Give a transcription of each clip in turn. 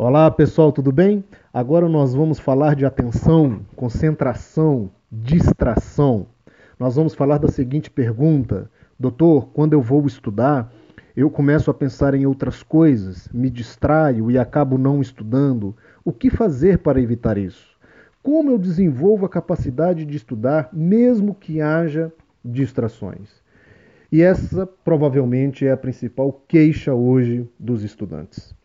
Olá pessoal, tudo bem? Agora nós vamos falar de atenção, concentração, distração. Nós vamos falar da seguinte pergunta: Doutor, quando eu vou estudar, eu começo a pensar em outras coisas, me distraio e acabo não estudando. O que fazer para evitar isso? Como eu desenvolvo a capacidade de estudar mesmo que haja distrações? E essa provavelmente é a principal queixa hoje dos estudantes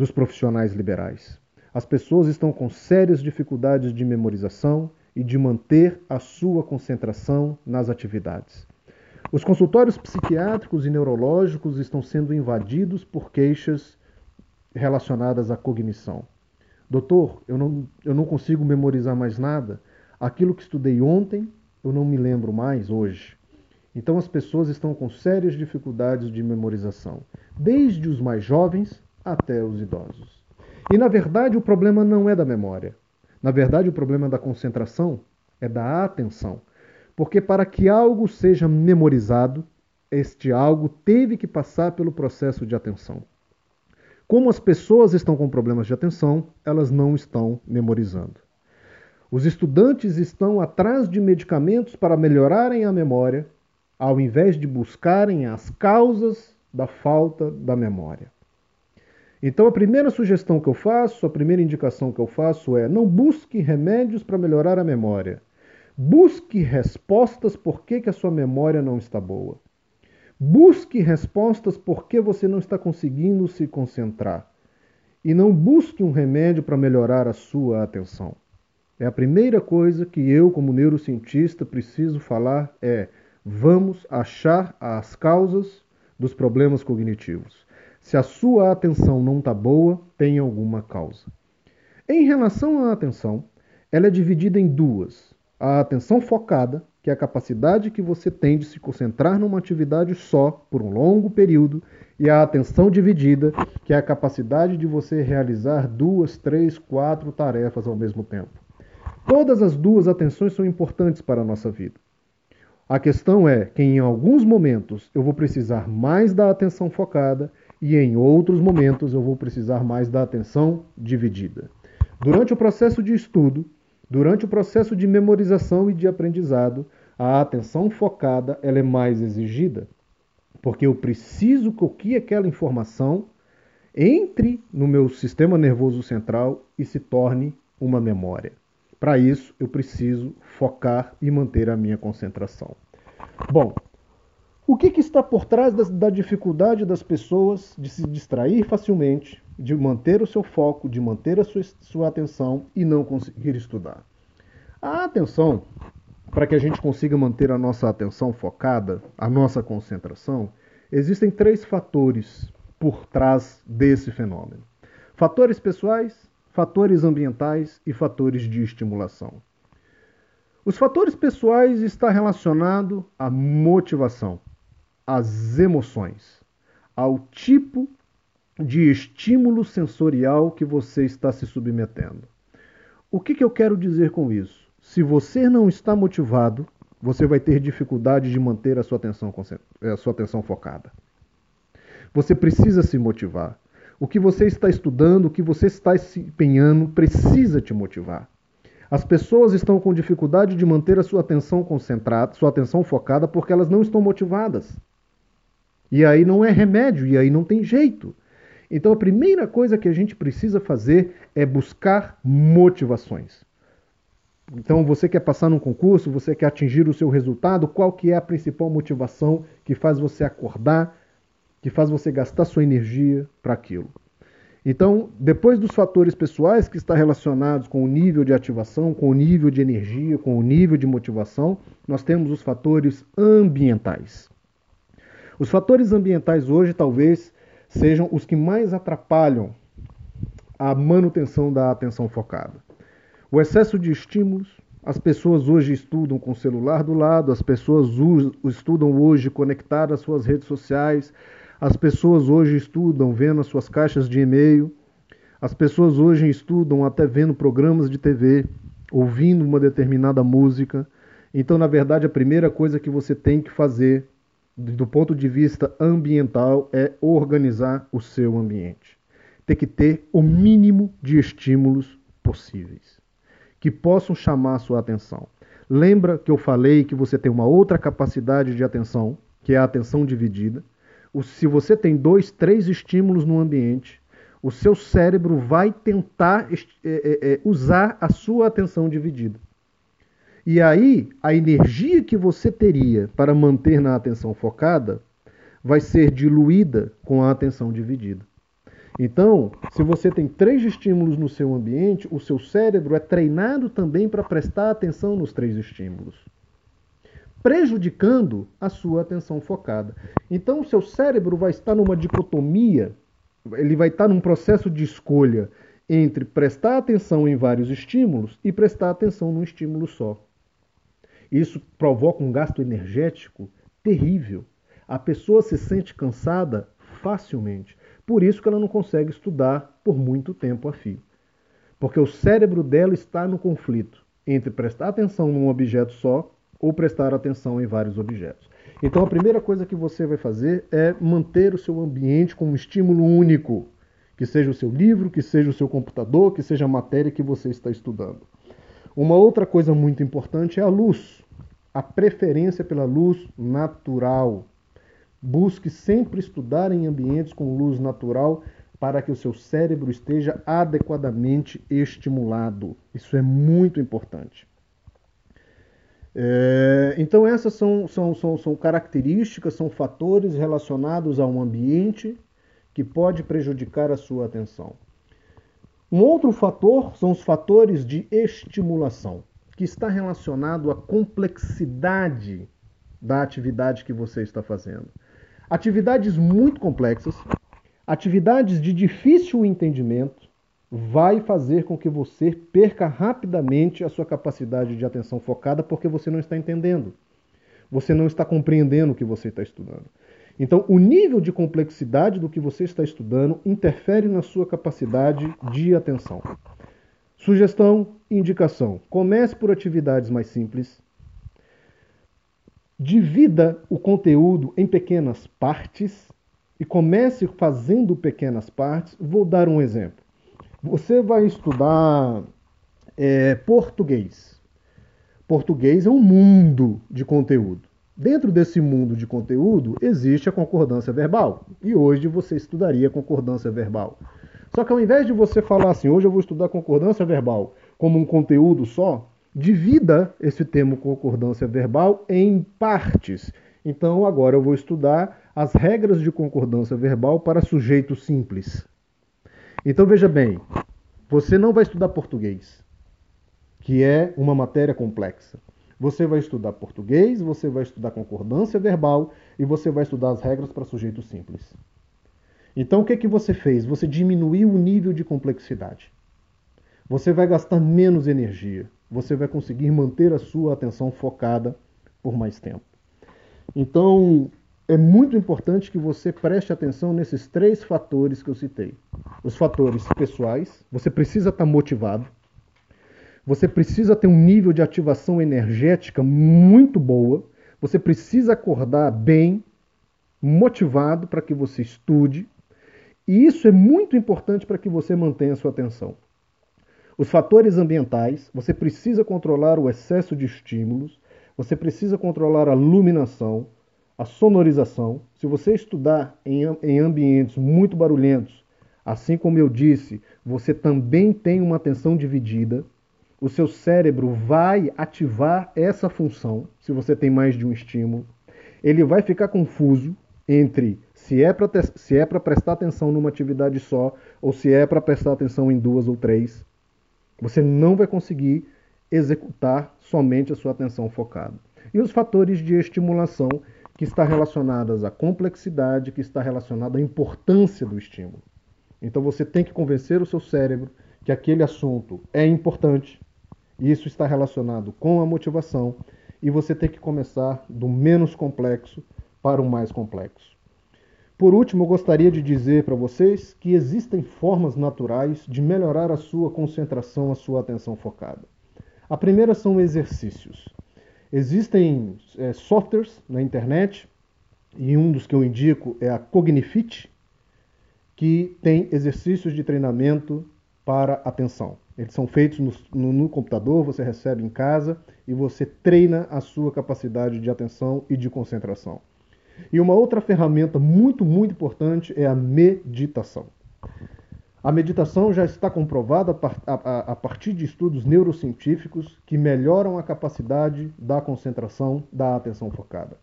dos profissionais liberais. As pessoas estão com sérias dificuldades de memorização e de manter a sua concentração nas atividades. Os consultórios psiquiátricos e neurológicos estão sendo invadidos por queixas relacionadas à cognição. Doutor, eu não, eu não consigo memorizar mais nada. Aquilo que estudei ontem, eu não me lembro mais hoje. Então as pessoas estão com sérias dificuldades de memorização, desde os mais jovens até os idosos. E na verdade o problema não é da memória. Na verdade o problema da concentração, é da atenção. Porque para que algo seja memorizado, este algo teve que passar pelo processo de atenção. Como as pessoas estão com problemas de atenção, elas não estão memorizando. Os estudantes estão atrás de medicamentos para melhorarem a memória, ao invés de buscarem as causas da falta da memória. Então, a primeira sugestão que eu faço, a primeira indicação que eu faço é: não busque remédios para melhorar a memória. Busque respostas por que, que a sua memória não está boa. Busque respostas por que você não está conseguindo se concentrar. E não busque um remédio para melhorar a sua atenção. É a primeira coisa que eu, como neurocientista, preciso falar é: vamos achar as causas dos problemas cognitivos. Se a sua atenção não está boa, tem alguma causa. Em relação à atenção, ela é dividida em duas: a atenção focada, que é a capacidade que você tem de se concentrar numa atividade só por um longo período, e a atenção dividida, que é a capacidade de você realizar duas, três, quatro tarefas ao mesmo tempo. Todas as duas atenções são importantes para a nossa vida. A questão é que em alguns momentos eu vou precisar mais da atenção focada e em outros momentos eu vou precisar mais da atenção dividida. Durante o processo de estudo, durante o processo de memorização e de aprendizado, a atenção focada ela é mais exigida, porque eu preciso que aquela informação entre no meu sistema nervoso central e se torne uma memória. Para isso, eu preciso focar e manter a minha concentração. Bom, o que, que está por trás da, da, dificuldade das pessoas de se distrair facilmente, de manter o seu foco, de manter a sua, sua atenção e não conseguir estudar? A atenção, para que a gente consiga manter a nossa atenção focada, a nossa concentração, existem três fatores por trás desse fenômeno: fatores pessoais, fatores ambientais e fatores de estimulação. Os fatores pessoais estão relacionados à motivação às emoções, ao tipo de estímulo sensorial que você está se submetendo. O que, que eu quero dizer com isso? Se você não está motivado, você vai ter dificuldade de manter a sua atenção, a sua atenção focada. Você precisa se motivar. O que você está estudando, o que você está se empenhando, precisa te motivar. As pessoas estão com dificuldade de manter a sua atenção concentrada, sua atenção focada, porque elas não estão motivadas. E aí não é remédio, e aí não tem jeito. Então a primeira coisa que a gente precisa fazer é buscar motivações. Então você quer passar num concurso, você quer atingir o seu resultado, qual que é a principal motivação que faz você acordar, que faz você gastar sua energia para aquilo? Então, depois dos fatores pessoais que estão relacionados com o nível de ativação, com o nível de energia, com o nível de motivação, nós temos os fatores ambientais. Os fatores ambientais hoje talvez sejam os que mais atrapalham a manutenção da atenção focada. O excesso de estímulos, as pessoas hoje estudam com o celular do lado, as pessoas estudam hoje conectadas às suas redes sociais, as pessoas hoje estudam vendo as suas caixas de e-mail, as pessoas hoje estudam até vendo programas de TV, ouvindo uma determinada música. Então, na verdade, a primeira coisa que você tem que fazer do ponto de vista ambiental, é organizar o seu ambiente. ter que ter o mínimo de estímulos possíveis que possam chamar a sua atenção. Lembra que eu falei que você tem uma outra capacidade de atenção, que é a atenção dividida? Se você tem dois, três estímulos no ambiente, o seu cérebro vai tentar é, é, é, usar a sua atenção dividida. E aí, a energia que você teria para manter na atenção focada vai ser diluída com a atenção dividida. Então, se você tem três estímulos no seu ambiente, o seu cérebro é treinado também para prestar atenção nos três estímulos, prejudicando a sua atenção focada. Então, o seu cérebro vai estar numa dicotomia, ele vai estar num processo de escolha entre prestar atenção em vários estímulos e prestar atenção num estímulo só. Isso provoca um gasto energético terrível. A pessoa se sente cansada facilmente. Por isso que ela não consegue estudar por muito tempo a fio. Porque o cérebro dela está no conflito entre prestar atenção num objeto só ou prestar atenção em vários objetos. Então a primeira coisa que você vai fazer é manter o seu ambiente com um estímulo único, que seja o seu livro, que seja o seu computador, que seja a matéria que você está estudando. Uma outra coisa muito importante é a luz. A preferência pela luz natural. Busque sempre estudar em ambientes com luz natural para que o seu cérebro esteja adequadamente estimulado. Isso é muito importante. É, então, essas são, são, são, são características, são fatores relacionados a um ambiente que pode prejudicar a sua atenção. Um outro fator são os fatores de estimulação, que está relacionado à complexidade da atividade que você está fazendo. Atividades muito complexas, atividades de difícil entendimento, vai fazer com que você perca rapidamente a sua capacidade de atenção focada porque você não está entendendo. Você não está compreendendo o que você está estudando. Então, o nível de complexidade do que você está estudando interfere na sua capacidade de atenção. Sugestão, indicação: comece por atividades mais simples, Divida o conteúdo em pequenas partes e comece fazendo pequenas partes. Vou dar um exemplo. Você vai estudar é, português. Português é um mundo de conteúdo. Dentro desse mundo de conteúdo existe a concordância verbal. E hoje você estudaria concordância verbal. Só que ao invés de você falar assim, hoje eu vou estudar concordância verbal como um conteúdo só, divida esse termo concordância verbal em partes. Então, agora eu vou estudar as regras de concordância verbal para sujeito simples. Então, veja bem, você não vai estudar português, que é uma matéria complexa. Você vai estudar português, você vai estudar concordância verbal e você vai estudar as regras para sujeito simples. Então, o que, que você fez? Você diminuiu o nível de complexidade. Você vai gastar menos energia você vai conseguir manter a sua atenção focada por mais tempo. Então, é muito importante que você preste atenção nesses três fatores que eu citei. Os fatores pessoais, você precisa estar motivado. Você precisa ter um nível de ativação energética muito boa. Você precisa acordar bem, motivado para que você estude. E isso é muito importante para que você mantenha a sua atenção. Os fatores ambientais, você precisa controlar o excesso de estímulos, você precisa controlar a iluminação, a sonorização. Se você estudar em, em ambientes muito barulhentos, assim como eu disse, você também tem uma atenção dividida. O seu cérebro vai ativar essa função se você tem mais de um estímulo. Ele vai ficar confuso entre se é para se é para prestar atenção numa atividade só ou se é para prestar atenção em duas ou três. Você não vai conseguir executar somente a sua atenção focada. E os fatores de estimulação que está relacionadas à complexidade, que está relacionada à importância do estímulo. Então você tem que convencer o seu cérebro que aquele assunto é importante. Isso está relacionado com a motivação e você tem que começar do menos complexo para o mais complexo. Por último, eu gostaria de dizer para vocês que existem formas naturais de melhorar a sua concentração, a sua atenção focada. A primeira são exercícios. Existem é, softwares na internet, e um dos que eu indico é a Cognifit, que tem exercícios de treinamento para atenção. Eles são feitos no, no, no, computador, você recebe em casa e você treina a sua capacidade de atenção e de concentração. E uma outra ferramenta muito, muito importante é a meditação. A meditação já está comprovada a partir de estudos neurocientíficos que melhoram a capacidade da concentração, da atenção focada.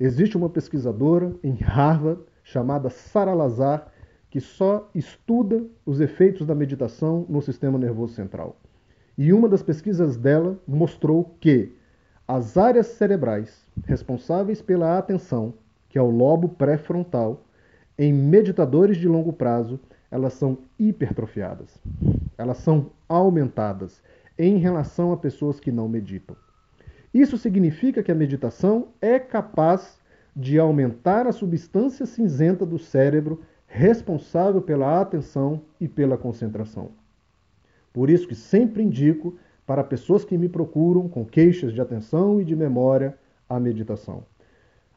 Existe uma pesquisadora em Harvard chamada Sara Lazar que só estuda os efeitos da meditação no sistema nervoso central. E uma das pesquisas dela mostrou que as áreas cerebrais responsáveis pela atenção, que é o lobo pré-frontal, em meditadores de longo prazo, elas são hipertrofiadas. Elas são aumentadas em relação a pessoas que não meditam. Isso significa que a meditação é capaz de aumentar a substância cinzenta do cérebro responsável pela atenção e pela concentração. Por isso que sempre indico para pessoas que me procuram com queixas de atenção e de memória a meditação.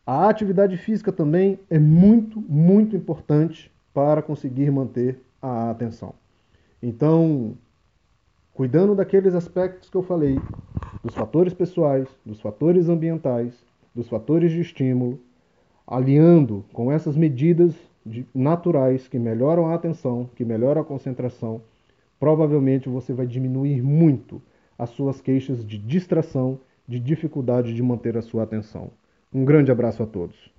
A atividade física também é muito, muito importante para conseguir manter a atenção. Então, cuidando daqueles aspectos que eu falei, dos fatores pessoais, dos fatores ambientais, dos fatores de estímulo, aliando com essas medidas naturais que melhoram a atenção, que melhoram a concentração, provavelmente você vai diminuir muito as suas queixas de distração, de dificuldade de manter a sua atenção. Um grande abraço a todos.